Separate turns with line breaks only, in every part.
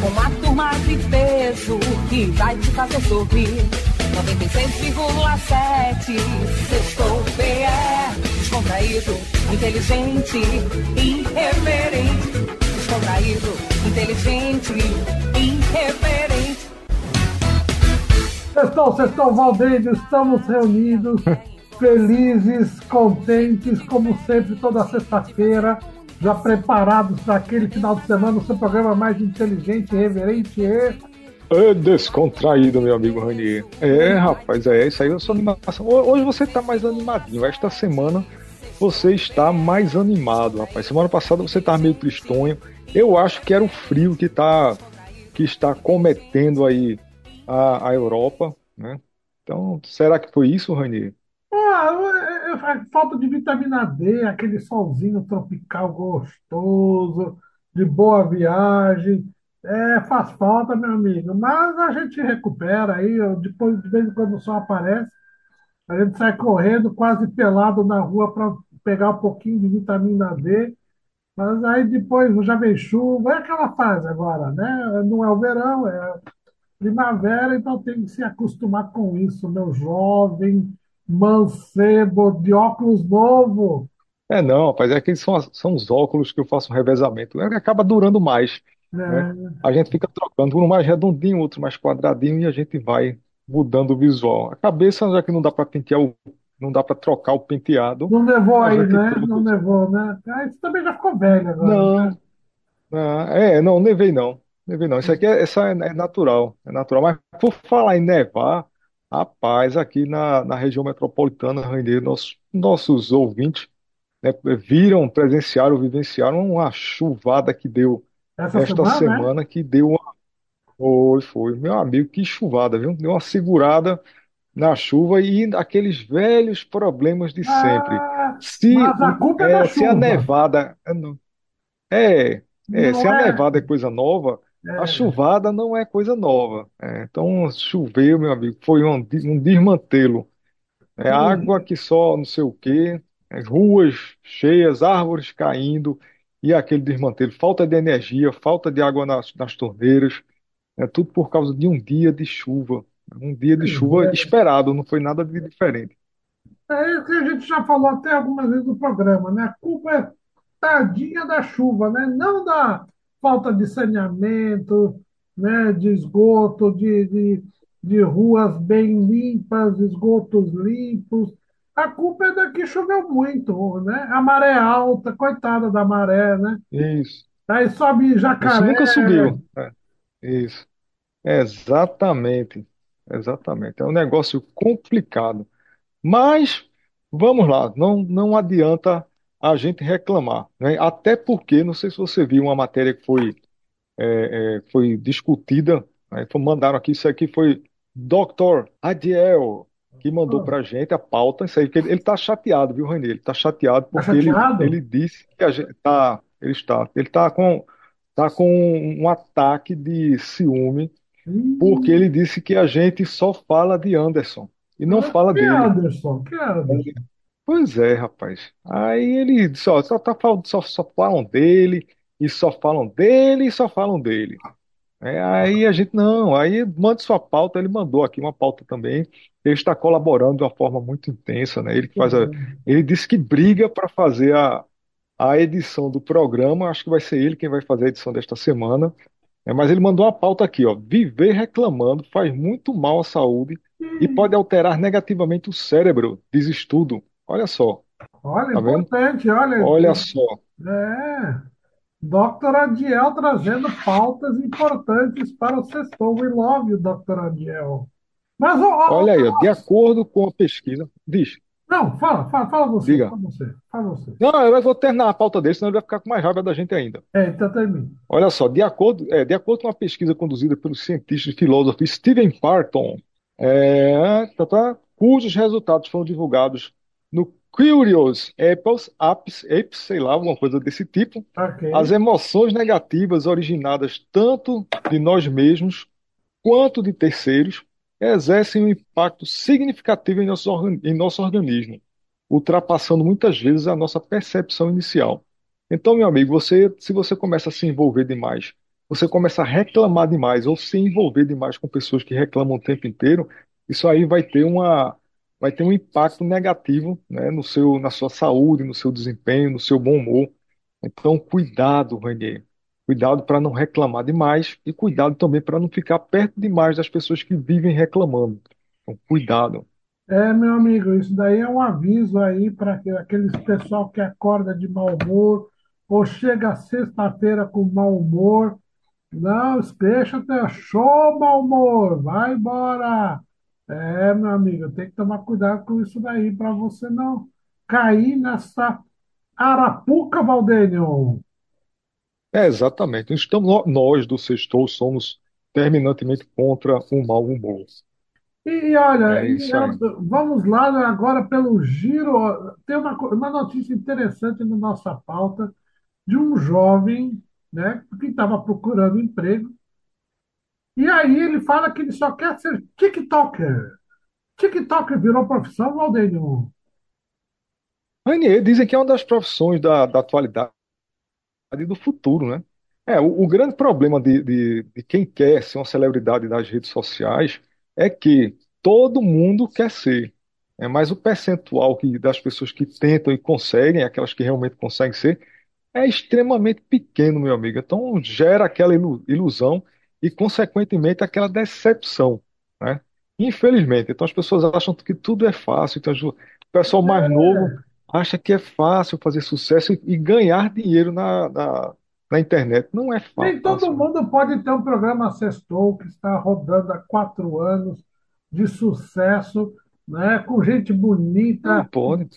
com uma turma de peso que vai te fazer sorrir. 96,7 Sextou PE Descontraído, inteligente, irreverente. Descontraído, inteligente, irreverente.
Sextou, sextou, Valdeiro, estamos reunidos, felizes, contentes, como sempre, toda sexta-feira, já preparados para aquele final de semana, o seu programa mais inteligente, reverente e
é descontraído, meu amigo Ranier. É, rapaz, é isso aí, eu sou animação. Hoje você tá mais animadinho. Esta semana você está mais animado, rapaz. Semana passada você tava meio tristonho. Eu acho que era o frio que tá que está cometendo aí a, a Europa, né? Então, será que foi isso, Ranier?
Ah, é, é, é falta de vitamina D, aquele solzinho tropical gostoso, de boa viagem. É, faz falta, meu amigo, mas a gente recupera aí, depois de vez em quando o sol aparece, a gente sai correndo, quase pelado na rua para pegar um pouquinho de vitamina D, mas aí depois já vem chuva, é aquela fase agora, né? Não é o verão, é primavera, então tem que se acostumar com isso, meu jovem mancebo de óculos novo.
É não, rapaz, é que são, são os óculos que eu faço um revezamento. Ele acaba durando mais. Né?
É,
A gente fica trocando, um mais redondinho, outro mais quadradinho, e a gente vai mudando o visual. A cabeça, já que não dá para pentear o, não dá para trocar o penteado,
não nevou
a
aí, né? Não nevou, né? Ah, isso também já ficou velho agora, né?
Não, não, é, não, nevei não. Nevei não. Isso aqui é, essa é, é natural, é natural. Mas por falar em nevar, rapaz, aqui na, na região metropolitana, Rainha, nossos, nossos ouvintes, né, viram, presenciaram, vivenciaram uma chuvada que deu
Essa
esta
semana, né?
semana, que deu uma. Foi, foi. Meu amigo, que chuvada, viu? Deu uma segurada na chuva e aqueles velhos problemas de sempre.
Ah,
Se,
mas a culpa é da
é, se a
chuva.
nevada. É, é, se
Não
a
é.
nevada é coisa nova, a chuvada não é coisa nova. É, então, choveu, meu amigo, foi um, de- um desmantelo. É água que só não sei o quê, é, ruas cheias, árvores caindo e aquele desmantelo. Falta de energia, falta de água nas, nas torneiras, é tudo por causa de um dia de chuva. Um dia de chuva
é.
esperado, não foi nada de diferente.
É isso que a gente já falou até algumas vezes no programa, né? A culpa é tadinha da chuva, né? Não da falta de saneamento, né? De esgoto, de, de, de ruas bem limpas, esgotos limpos. A culpa é da que choveu muito, né? A maré alta, coitada da maré, né?
Isso.
Aí sobe
Isso
jacaré.
nunca subiu. É, isso. Exatamente. Exatamente. É um negócio complicado. Mas vamos lá, não, não adianta a gente reclamar, né? Até porque, não sei se você viu uma matéria que foi, é, é, foi discutida, né? Foi- Mandaram aqui, isso aqui foi Dr. Adiel que mandou para a gente a pauta, isso aí, ele, ele tá chateado, viu, Renê? Ele tá chateado
Tá
porque ele,
chateado?
ele disse que a gente tá, ele está, ele tá com, tá com um ataque de ciúme, porque ele disse que a gente só fala de Anderson e não fala
que
dele.
Anderson? Que Anderson?
Pois é, rapaz. Aí ele disse, ó, só, tá, fal- só, só falam dele, e só falam dele, e só falam dele. É, aí a gente, não, aí manda sua pauta, ele mandou aqui uma pauta também, ele está colaborando de uma forma muito intensa, né? Ele que faz a, ele disse que briga para fazer a, a edição do programa, acho que vai ser ele quem vai fazer a edição desta semana, É, mas ele mandou uma pauta aqui, ó, viver reclamando faz muito mal à saúde e pode alterar negativamente o cérebro, diz estudo. Olha só,
Olha,
tá vendo?
importante, olha.
Olha só.
É, Dr. Adiel trazendo pautas importantes para o Sextou. We love you, Dr. Adiel. Mas, ó, ó,
Olha aí, ó, de acordo com a pesquisa, diz.
Não, fala, fala, fala você,
Diga.
fala você, fala você.
Não, eu vou terminar a pauta dele, senão ele vai ficar com mais raiva da gente ainda.
É, então termina.
Olha só, de acordo, é, de acordo com uma pesquisa conduzida pelo cientista e filósofo Stephen Parton, é, tá, tá, cujos resultados foram divulgados no Curious Apples, Apps, Apps, sei lá, alguma coisa desse tipo,
Ok.
as emoções negativas originadas tanto de nós mesmos quanto de terceiros exercem um impacto significativo em nosso, em nosso organismo, ultrapassando muitas vezes a nossa percepção inicial. Então, meu amigo, você, se você começa a se envolver demais, você começa a reclamar demais ou se envolver demais com pessoas que reclamam o tempo inteiro, isso aí vai ter uma, vai ter um impacto negativo, né, no seu, na sua saúde, no seu desempenho, no seu bom humor. Então, cuidado, Rainier. Cuidado para não reclamar demais e cuidado também para não ficar perto demais das pessoas que vivem reclamando. Então, cuidado.
É, meu amigo, isso daí é um aviso aí para aqueles pessoal que acorda de mau humor ou chega sexta-feira com mau humor. Não, deixa show, mau humor, vai embora. É, meu amigo, tem que tomar cuidado com isso daí para você não cair nessa arapuca, Valdênio.
É, exatamente. Estamos, nós do Sextou somos terminantemente contra o mau humor.
E olha,
É
e,
isso aí.
eu- vamos lá agora pelo giro. Tem uma, co- uma notícia interessante na nossa pauta de um jovem, né, que estava procurando emprego. E aí ele fala que ele só quer ser TikToker. TikToker virou profissão, Valdênio?
Rainier, dizem que é uma das profissões da, da atualidade e do futuro, né? É, o, o grande problema de, de, de quem quer ser uma celebridade nas redes sociais é que todo mundo quer ser. É, mas o percentual que, das pessoas que tentam e conseguem, aquelas que realmente conseguem ser, é extremamente pequeno, meu amigo. Então gera aquela ilu- ilusão e, consequentemente, aquela decepção, né? Infelizmente. Então as pessoas acham que tudo é fácil. Então o pessoal mais novo acha que é fácil fazer sucesso e, e ganhar dinheiro na, na, na internet. Não é
Nem todo
fácil.
mundo pode ter um programa Sextou que está rodando há quatro anos de sucesso, né, com gente
Não
bonita,
pode.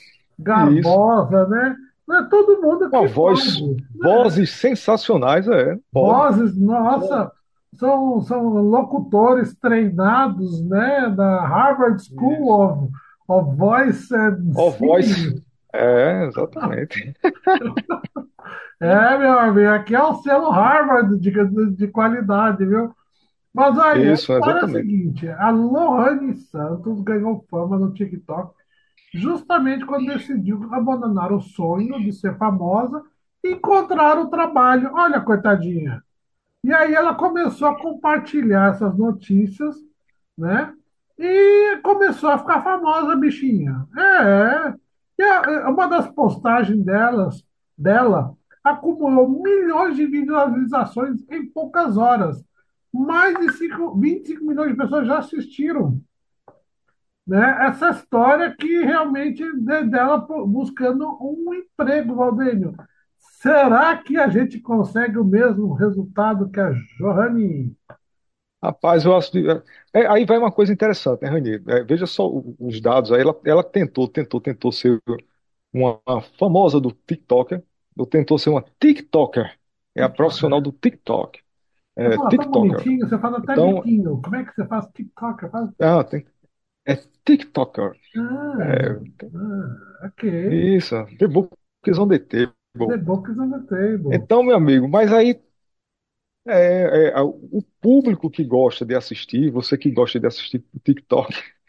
Isso.
garbosa, né? Não é todo mundo
Uma
que
voz,
pode.
vozes sensacionais, é. Pode.
Vozes, nossa, são, são locutores treinados, né, da Harvard School of, of Voice and
voz.
Singing.
É, exatamente.
É, meu amigo, aqui é o selo Harvard de, de, de qualidade, viu? Mas olha,
Isso,
história é a
exatamente.
seguinte: a Lohane Santos ganhou fama no TikTok justamente quando decidiu abandonar o sonho de ser famosa e encontrar o trabalho. Olha, coitadinha. E aí ela começou a compartilhar essas notícias, né? E começou a ficar famosa, bichinha. É. E a- uma das postagens delas, dela acumulou milhões de visualizações em poucas horas. Mais de cinco, 25 milhões de pessoas já assistiram, né? Essa história que realmente de- dela buscando um emprego, Valdênio. Será que a gente consegue o mesmo resultado que a Johanne?
Rapaz, eu acho. que- é, aí vai uma coisa interessante, né, Rani? É, veja só os dados aí. Ela, ela tentou, tentou, tentou ser uma, uma famosa do TikToker, ou tentou ser uma TikToker. É a profissional do TikTok.
Você
É,
fala
TikToker.
bonitinho, você faz até
Então,
biquinho. Como é que você faz TikTok? Faz...
ah, tem, é TikToker.
Ah,
É,
ah, ok.
isso, the book is on the table.
The on the table.
Então, meu amigo, mas aí é, é, o público que gosta de assistir, você que gosta de assistir TikTok,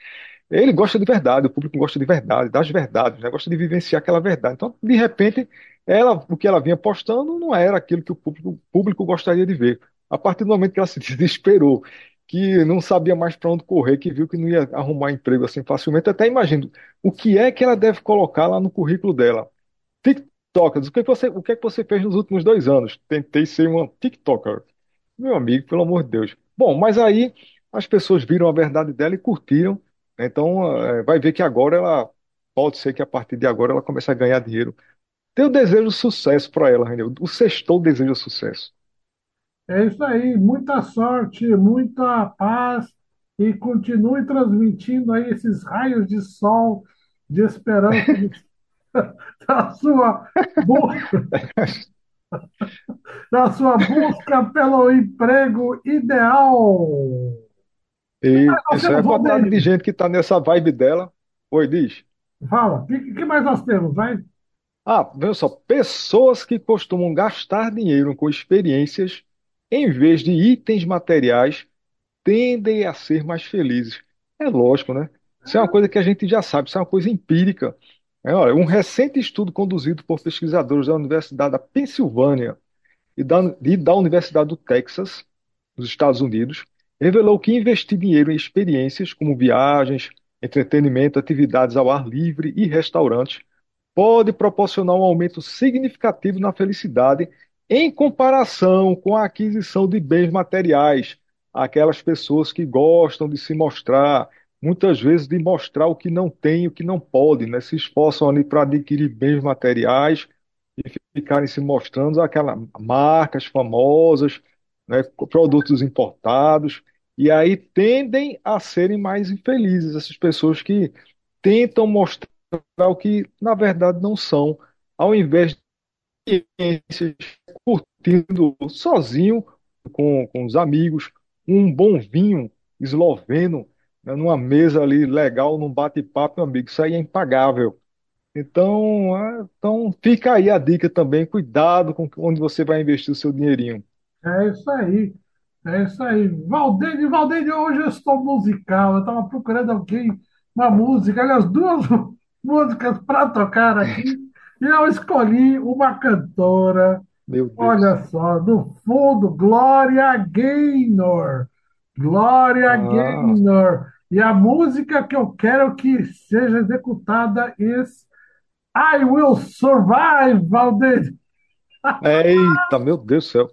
Ele gosta de verdade, o público gosta de verdade, das verdades, né? Gosta de vivenciar aquela verdade. Então, de repente, ela, o que ela vinha postando não era aquilo que o público, o público gostaria de ver. A partir do momento que ela se desesperou, que não sabia mais para onde correr, que viu que não ia arrumar emprego assim facilmente, até imagino o que é que ela deve colocar lá no currículo dela. TikTokers, o que é que você, o que é que você fez nos últimos dois anos? Tentei ser uma TikToker. Meu amigo, pelo amor de Deus. Bom, mas aí as pessoas viram a verdade dela e curtiram. Então, eh, vai ver que agora ela, pode ser que a partir de agora ela comece a ganhar dinheiro. Eu desejo sucesso para ela, Renil. O Sextou deseja sucesso.
É isso aí. Muita sorte, muita paz e continue transmitindo aí esses raios de sol de esperança da sua busca, da sua busca pelo emprego ideal.
E isso é botado de gente que tá nessa vibe dela. Oi, diz.
fala, o que, que mais nós temos? Vai?
Ah, veja só, pessoas que costumam gastar dinheiro com experiências em vez de itens materiais tendem a ser mais felizes. É lógico, né? Isso é uma coisa que a gente já sabe, isso é uma coisa empírica. É, olha, um recente estudo conduzido por pesquisadores da Universidade da Pensilvânia e da, e da Universidade do Texas, nos Estados Unidos, revelou que investir dinheiro em experiências como viagens, entretenimento, atividades ao ar livre e restaurantes pode proporcionar um aumento significativo na felicidade em comparação com a aquisição de bens materiais. Aquelas pessoas que gostam de se mostrar, muitas vezes de mostrar o que não tem, o que não pode, né? Se esforçam ali para adquirir bens materiais e ficarem se mostrando aquelas marcas famosas, né? Produtos importados, e aí tendem a serem mais infelizes, essas pessoas que tentam mostrar o que na verdade não são, ao invés de curtindo sozinho com, com os amigos, um bom vinho esloveno, numa mesa ali legal, num bate-papo, meu amigo, isso aí é impagável. Então, é, então fica aí a dica também, cuidado com onde você vai investir o seu dinheirinho.
É isso aí. É isso aí. Valdeir, Valdeir, hoje eu estou musical. Eu estava procurando alguém, uma música, aliás, duas músicas para tocar aqui. E eu escolhi uma cantora,
Meu Deus.
olha só, do fundo, Gloria Gaynor. Gloria
Ah,
Gaynor. E a música que eu quero que seja executada é I Will Survive, Valdeir.
eita, meu Deus do céu.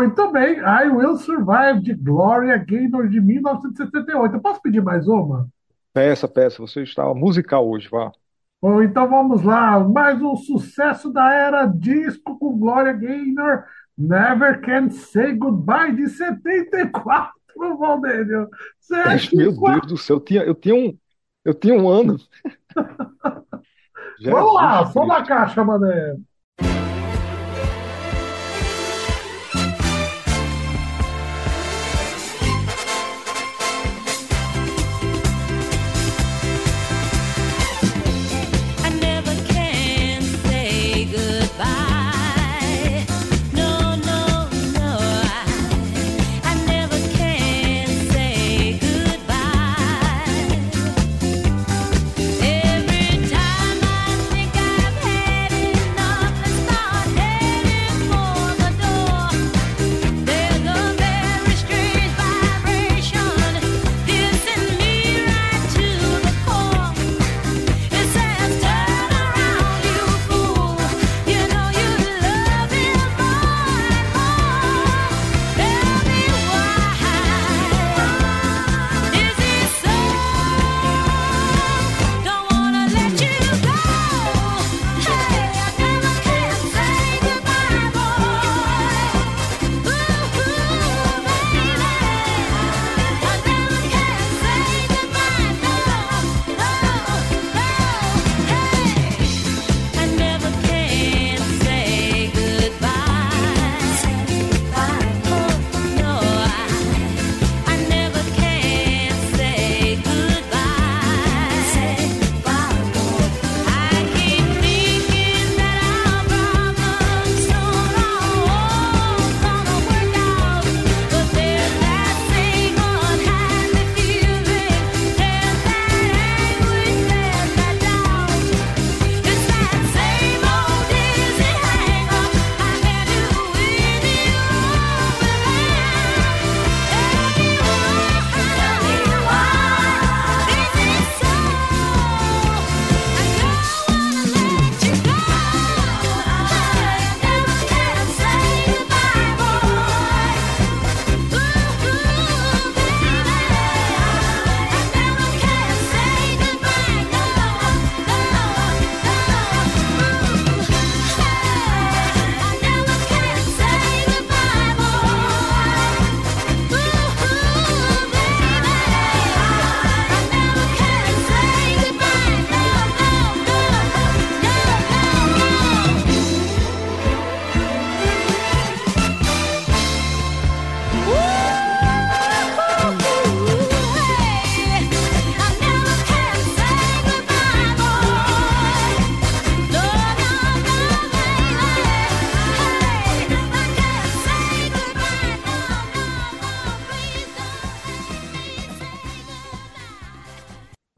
Muito bem, I Will Survive de Gloria Gaynor de 1978. Eu posso pedir mais uma?
Peça, peça, você está musical hoje, vá.
Bom, então vamos lá. Mais um sucesso da era disco com Gloria Gaynor, Never Can Say Goodbye de 74, Valdênio.
Meu Deus do céu, eu tinha, eu tinha um, eu tinha um ano.
Vamos lá, da
Cristo.
caixa, mané.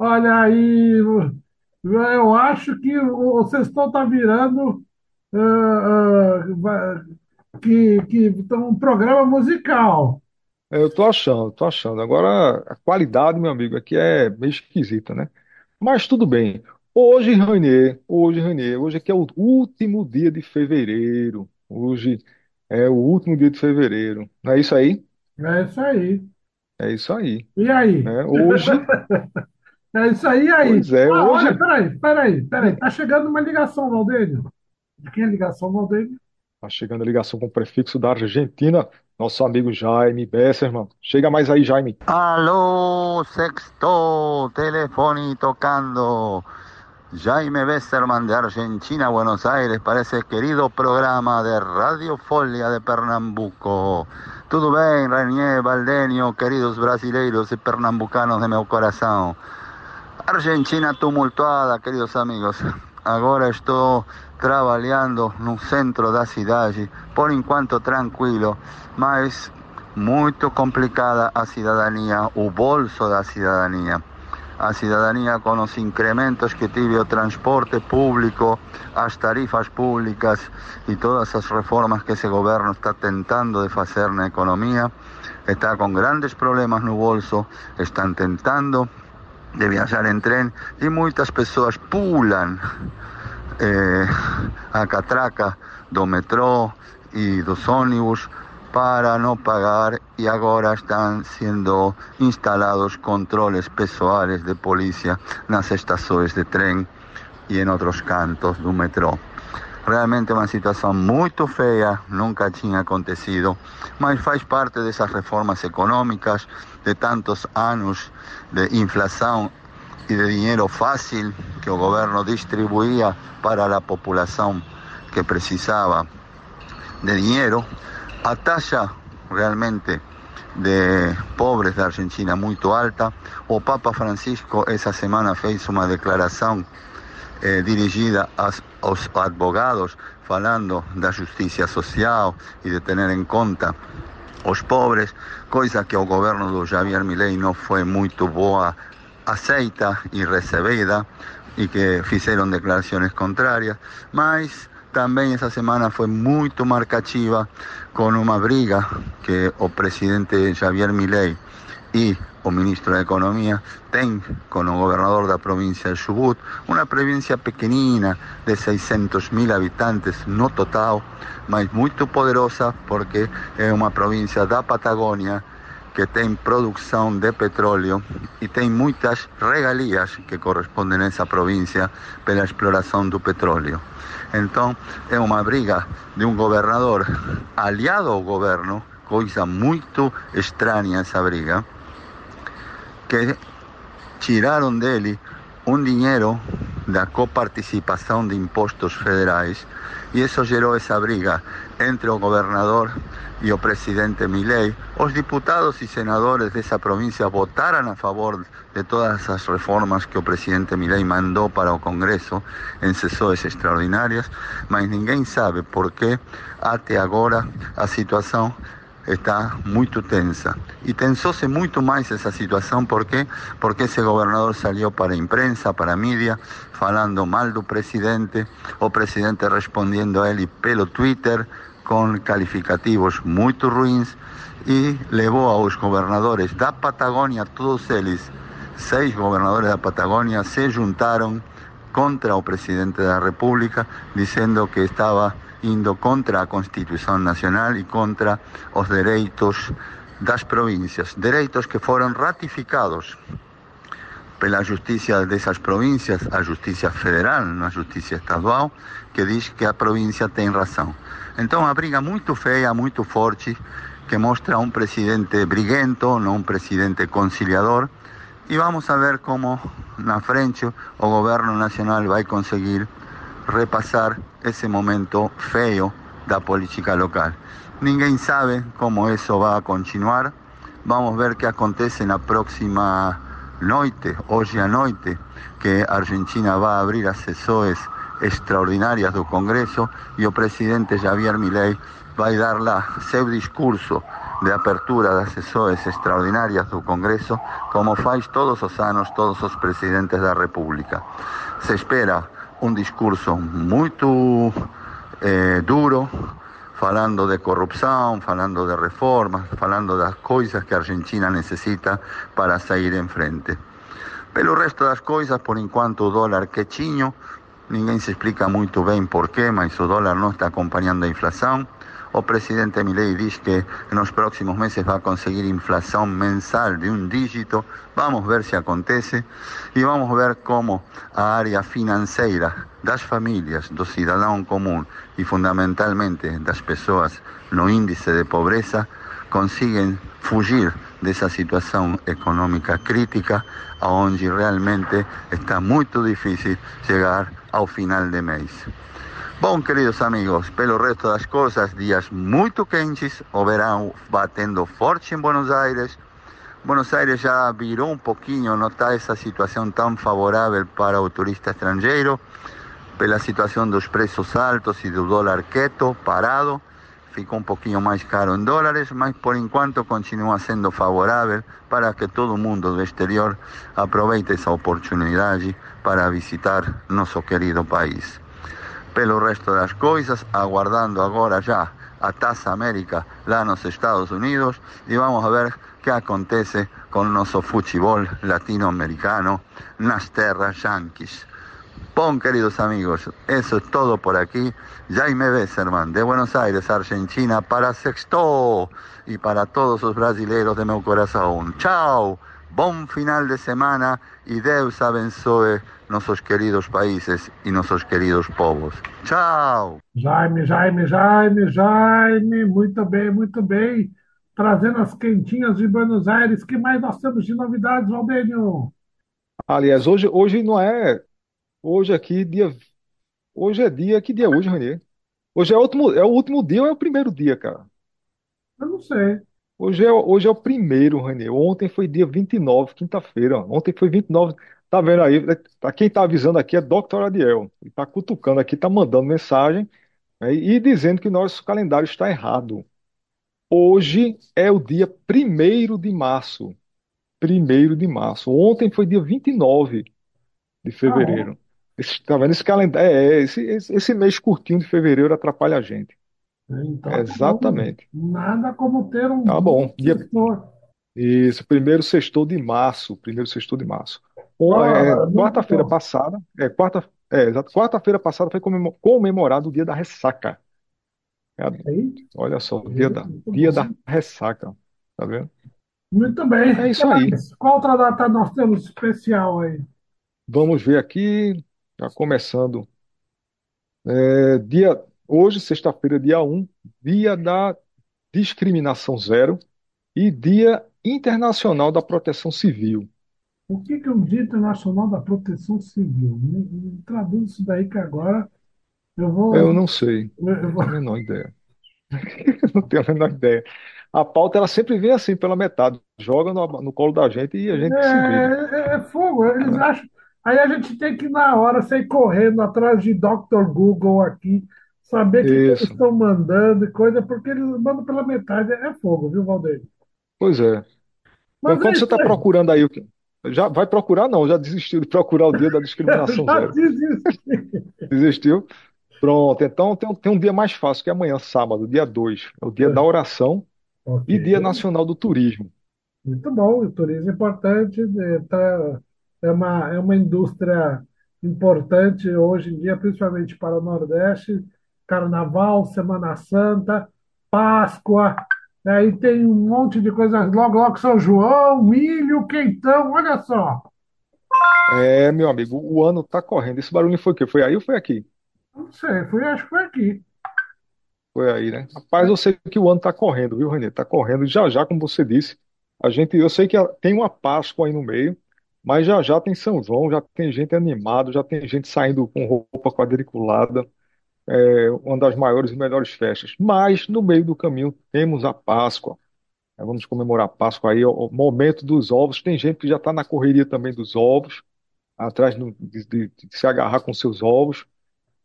Olha aí, eu acho que o o Sextou está virando ah, vai- que, que então, um programa musical.
É, Eu tô achando, tô achando. Agora, a qualidade, meu amigo, aqui é meio esquisita, né? Mas tudo bem. Hoje, Rainier, hoje, Rainier, hoje aqui é o último dia de fevereiro. Hoje é o último dia de fevereiro. Não é isso aí?
É isso aí.
É isso aí.
E aí?
né? Hoje,
É isso aí, aí?
Pois é,
Ah,
hoje-
olha, peraí, peraí, peraí. Tá chegando uma ligação, Valdênio. De quem é a ligação, Valdênio?
tá chegando a ligação com o prefixo da Argentina, nosso amigo Jaime Besserman. Chega mais aí, Jaime.
Aló, sexto, telefoni tocando. Jaime Besserman de Argentina, Buenos Aires, para ese querido programa de Radio Folia de Pernambuco. Tudo bem, Renier, Valdenio, queridos brasileiros e pernambucanos de meu coração. Argentina tumultuada, queridos amigos. Agora estou trabalhando no centro da cidade, por enquanto tranquilo, mas muito complicada a cidadania, o bolso da cidadania. A cidadania com os incrementos que tive o transporte público, as tarifas públicas e todas as reformas que esse governo está tentando de fazer na economia, está com grandes problemas no bolso, estão tentando de viajar em trem e muitas pessoas pulam eh, a catraca do metrô e dos ônibus para no pagar y ahora están siendo instalados controles pessoales de policía en las estaciones de tren y en otros cantos do metrô. Realmente uma situação muito feia, nunca tinha acontecido, mas faz parte dessas reformas econômicas, de tantos anos de inflação e de dinheiro fácil que o governo distribuía para a população que precisava de dinheiro. A taxa realmente de pobres da Argentina muito alta. O Papa Francisco essa semana fez uma declaração eh, dirigida aos, aos advogados, falando da justiça social e de ter em conta os pobres, coisa que o governo do Javier Milei não foi muito boa aceita e recebida e que fizeram declarações contrárias, mas também essa semana foi muito marcativa com uma briga que o presidente Javier Milei e o ministro da Economia tem com o governador da província de Chubut, uma província pequenina de 600 mil habitantes no total, mas muito poderosa porque é uma província da Patagônia que tem produção de petróleo e tem muitas regalias que correspondem a essa província pela exploração do petróleo. Então, é uma briga de um governador aliado ao governo, coisa muito estranha essa briga, que tiraram dele um dinheiro da coparticipação de impostos federais e isso gerou essa briga entre o governador e o presidente Milei. Os diputados e senadores dessa província votaram a favor de todas as reformas que o presidente Milei mandou para o Congresso em sessões extraordinárias, mas ninguém sabe por que até agora a situação está muito tensa. E tensou-se muito mais essa situação, por quê? Porque esse governador saiu para imprensa, para a mídia, falando mal do presidente, o presidente respondendo a ele pelo Twitter, com calificativos muito ruins, e levou aos governadores da Patagônia, todos eles, seis governadores da Patagônia, se juntaram contra o presidente da República, dizendo que estava indo contra a Constituição Nacional e contra os direitos das províncias, direitos que foram ratificados pela justiça dessas províncias, a justiça federal, não a justiça estadual, que diz que a província tem razão. Então, uma briga muito feia, muito forte, que mostra um presidente briguento, não um presidente conciliador. E vamos a ver como na frente o governo nacional vai conseguir repassar esse momento feio da política local. Ninguém sabe como isso vai continuar. Vamos ver o que acontece na próxima noite, hoje à noite, que a Argentina vai abrir as sessões extraordinárias do Congresso e o presidente Javier Milei vai dar lá seu discurso de apertura das sessões extraordinárias do Congresso, como faz todos os anos todos os presidentes da República. Se espera um discurso muito eh, duro, falando de corrupção, falando de reformas, falando das coisas que a Argentina necessita para sair em frente. Pelo resto das coisas, por enquanto o dólar quietinho, ninguém se explica muito bem porquê, mas o dólar não está acompanhando a inflação. O presidente Milei diz que nos próximos meses vai conseguir inflação mensal de um dígito. Vamos ver se acontece e vamos ver como a área financeira das famílias, do cidadão comum e fundamentalmente das pessoas no índice de pobreza conseguem fugir dessa situação econômica crítica, onde realmente está muito difícil chegar ao final de mês. Bom, queridos amigos, pelo resto das coisas, dias muito quentes, o verão batendo forte em Buenos Aires. Buenos Aires já virou um pouquinho, não está essa situação tão favorável para o turista estrangeiro, pela situação dos preços altos e do dólar quieto, parado. Ficou um pouquinho mais caro em dólares, mas por enquanto continua sendo favorável para que todo mundo do exterior aproveite essa oportunidade para visitar nosso querido país pelo resto das coisas, aguardando agora já a Taça América lá nos Estados Unidos e vamos ver o que acontece com o nosso futebol latino-americano nas terras yanquis. Bom, queridos amigos, eso es todo por aquí. Jaime Besserman, de Buenos Aires, Argentina, para Sexto y para todos los brasileros de mi corazón. Chao, bom final de semana y Deus abençoe nuestros queridos países y nuestros queridos povos. Chao.
Jaime, Jaime, Jaime, Jaime, muito bem, muito bem. Trazendo as quentinhas de Buenos Aires. que mais nós temos de novidades, Valdênio?
Aliás, hoje, hoje não é. Hoje aqui, dia. Hoje é dia. Que dia é hoje, Renê? Hoje é o último, é o último dia ou é o primeiro dia, cara?
Eu não sei.
Hoje é, hoje é o primeiro, Renê. Ontem foi dia 29, quinta-feira. Ontem foi 29. Tá vendo aí? Tá- Quem tá avisando aqui é Dr. Adiel. Ele tá cutucando aqui, tá mandando mensagem, né, e dizendo que nosso calendário está errado. Hoje é o dia primeiro de março. Primeiro de março. Ontem foi dia 29 de
Ah, é?
fevereiro. Esse, tá vendo? Esse calendário, é, é, esse, esse mês curtinho de fevereiro atrapalha a gente.
Então, tá.
Exatamente.
Nada como ter um
Tá bom. Dia,
professor.
Isso, primeiro sextou de março, primeiro sextou de março. O- é,
Ah, muito
quarta-feira
bom.
passada, é, quarta, é, exato, quarta-feira passada foi comemo- comemorado o dia da ressaca. É,
Aí,
olha só, o dia da,
muito
dia
bom.
da ressaca, tá vendo?
Muito bem.
É isso
Que
aí.
mais? Qual outra data nós temos especial aí?
Vamos ver aqui, já começando. É, dia, hoje, sexta-feira, dia um, dia da discriminação zero e dia internacional da proteção civil.
O que é o Dia Internacional da Proteção Civil? Me, traduz isso daí que agora eu vou,
Eu não sei,
eu, eu
não
vou...
tenho a menor ideia. Não tenho a menor ideia. A pauta ela sempre vem assim pela metade, joga no, no colo da gente e a gente se vira.
É, é- é fogo, eles
né?
acham. Aí a gente tem que, na hora, sair correndo atrás de Dr. Google aqui, saber o que eles estão mandando e coisa, porque eles mandam pela metade. É fogo, viu, Valdeir?
pois é.
Mas
Enquanto
é
você está procurando aí, o que- já vai procurar? Não, já desistiu de procurar o dia da discriminação
já
zero.
desisti.
Desistiu? Pronto, então tem, um- tem um dia mais fácil, que é amanhã, sábado, dia 2. É o dia da oração
Ok.
e dia nacional do turismo.
Muito bom, o turismo é importante, é, tá- é uma, é uma indústria importante hoje em dia, principalmente para o Nordeste. Carnaval, Semana Santa, Páscoa, aí tem um monte de coisas, logo, logo São João, milho, quentão, olha só.
É, meu amigo, o ano tá correndo. Esse barulho foi o quê? Foi aí ou foi aqui?
Não sei, fui, acho que foi aqui.
Foi aí, né? Rapaz, eu sei que o ano tá correndo, viu, Renê? Tá correndo. Já já, como você disse, a gente, eu sei que tem uma Páscoa aí no meio, mas já já tem São João, já tem gente animado, já tem gente saindo com roupa quadriculada, é uma das maiores e melhores festas. Mas no meio do caminho temos a Páscoa. né? Vamos comemorar a Páscoa aí, o momento dos ovos. Tem gente que já está na correria também dos ovos, atrás de, de- de se agarrar com seus ovos.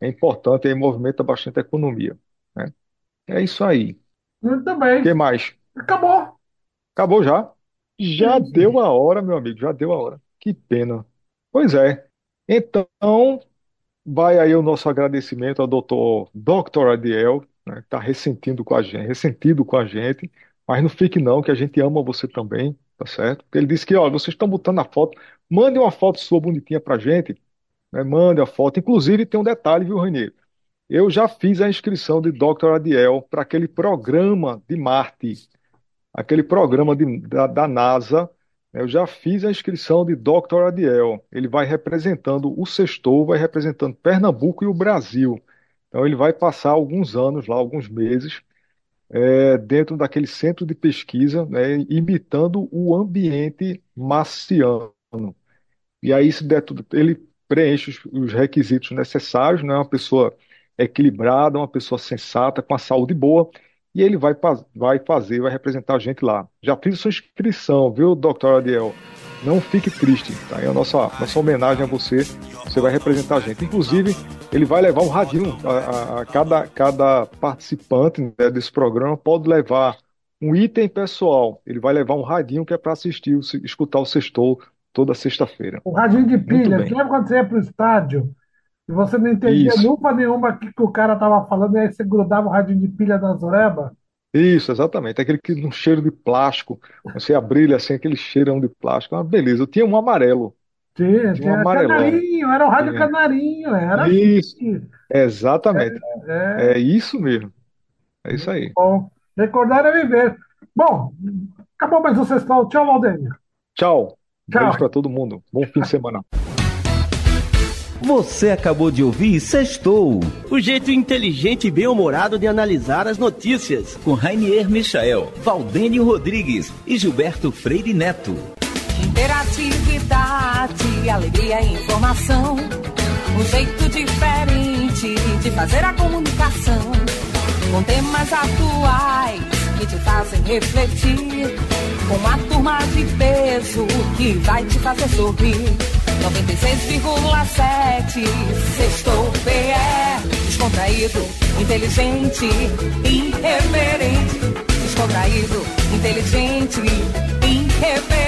É importante, aí movimenta bastante a economia, né? É isso aí.
Muito
O
bem,
que mais?
acabou.
Acabou já? Já
Isso.
deu a hora, meu amigo, já deu a hora. Que pena. Pois é. Então, vai aí o nosso agradecimento ao doutor Dr. Adiel, né, que está ressentindo com a gente, ressentido com a gente, mas não fique não, que a gente ama você também, tá certo? Porque ele disse que, ó, vocês estão botando a foto, mande uma foto sua bonitinha pra gente, né, mande a foto. Inclusive, tem um detalhe, viu, Renê? Eu já fiz a inscrição de Dr. Adiel para aquele programa de Marte, aquele programa de- da, da NASA. Eu já fiz a inscrição de Dr. Adiel. Ele vai representando o Sextou, vai representando Pernambuco e o Brasil. Então, ele vai passar alguns anos lá, alguns meses, é, dentro daquele centro de pesquisa, né, imitando o ambiente marciano. E aí, se der tudo, ele preenche os, os requisitos necessários, né? Uma pessoa equilibrada, uma pessoa sensata, com a saúde boa, e ele vai, vai fazer, vai representar a gente lá. Já fiz sua inscrição, viu, doutor Adiel? Não fique triste, tá? É a nossa, nossa homenagem a você. Você vai representar a gente. Inclusive, ele vai levar um radinho. A, a- a cada, cada participante né, desse programa pode levar um item pessoal. Ele vai levar um radinho que é para assistir, escutar o Sextou toda sexta-feira.
O radinho de pilha, lembra quando você ia para o estádio e você não entendia
Isso.
lupa nenhuma que, que o cara estava falando, e aí você grudava o radinho de pilha na zoreba?
Isso, exatamente. Aquele que um cheiro de plástico. Você abrilha assim, aquele cheirão de plástico. É Uma beleza. Eu tinha um amarelo.
Tinha,
De um
tinha
amarelão.
Canarinho, era o Rádio
É.
Canarinho, era
Isso,
assim.
exatamente.
É,
É isso mesmo. É isso aí.
bom. Recordar é viver. Bom, acabou mais um sextal. Tchau, Valdênio.
Tchau.
Tchau.
Beijo pra todo mundo. Bom fim de semana.
Você acabou de ouvir Sextou, o jeito inteligente e bem-humorado de analisar as notícias, com Rainier Michael, Valdênio Rodrigues e Gilberto Freire Neto.
Interatividade, alegria e informação. Um jeito diferente de fazer a comunicação. Com temas atuais que te fazem refletir. Com uma turma de peso que vai te fazer sorrir. 96,7 Sextou PE Descontraído, inteligente, irreverente. Descontraído, inteligente, irreverente